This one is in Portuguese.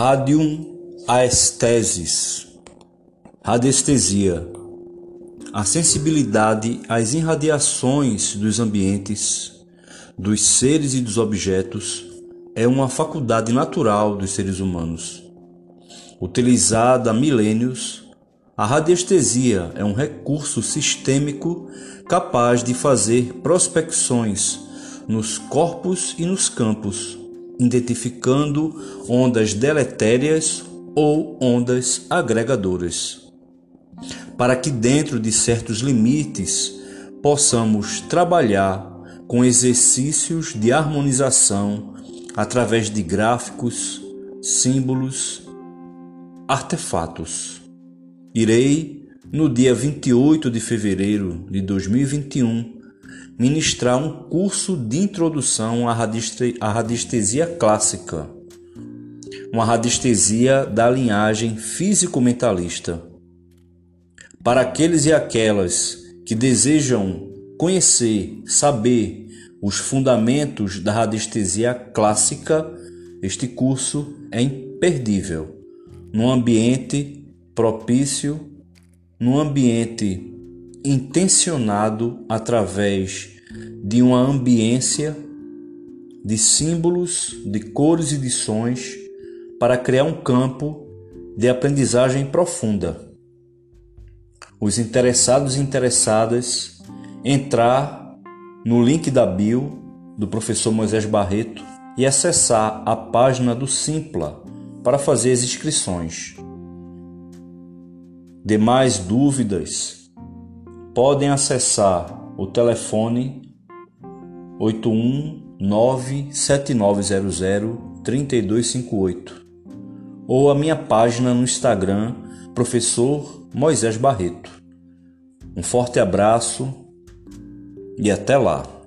Radium aesthesis, radiestesia, a sensibilidade às irradiações dos ambientes, dos seres e dos objetos é uma faculdade natural dos seres humanos. Utilizada há milênios, a radiestesia é um recurso sistêmico capaz de fazer prospecções nos corpos e nos campos identificando ondas deletérias ou ondas agregadoras. Para que, dentro de certos limites, possamos trabalhar com exercícios de harmonização através de gráficos, símbolos, artefatos. Irei, no dia 28 de fevereiro de 2021, ministrar um curso de introdução à radiestesia clássica, uma radiestesia da linhagem físico-mentalista. Para aqueles e aquelas que desejam conhecer, saber os fundamentos da radiestesia clássica, este curso é imperdível. Num ambiente propício, num ambiente intencionado através de uma ambiência de símbolos, de cores e de sons para criar um campo de aprendizagem profunda. Os interessados e interessadas entrar no link da bio do professor Moisés Barreto e acessar a página do Simpla para fazer as inscrições. Demais dúvidas, podem acessar o telefone 81979003258 ou a minha página no Instagram, Professor Moisés Barreto. Um forte abraço e até lá!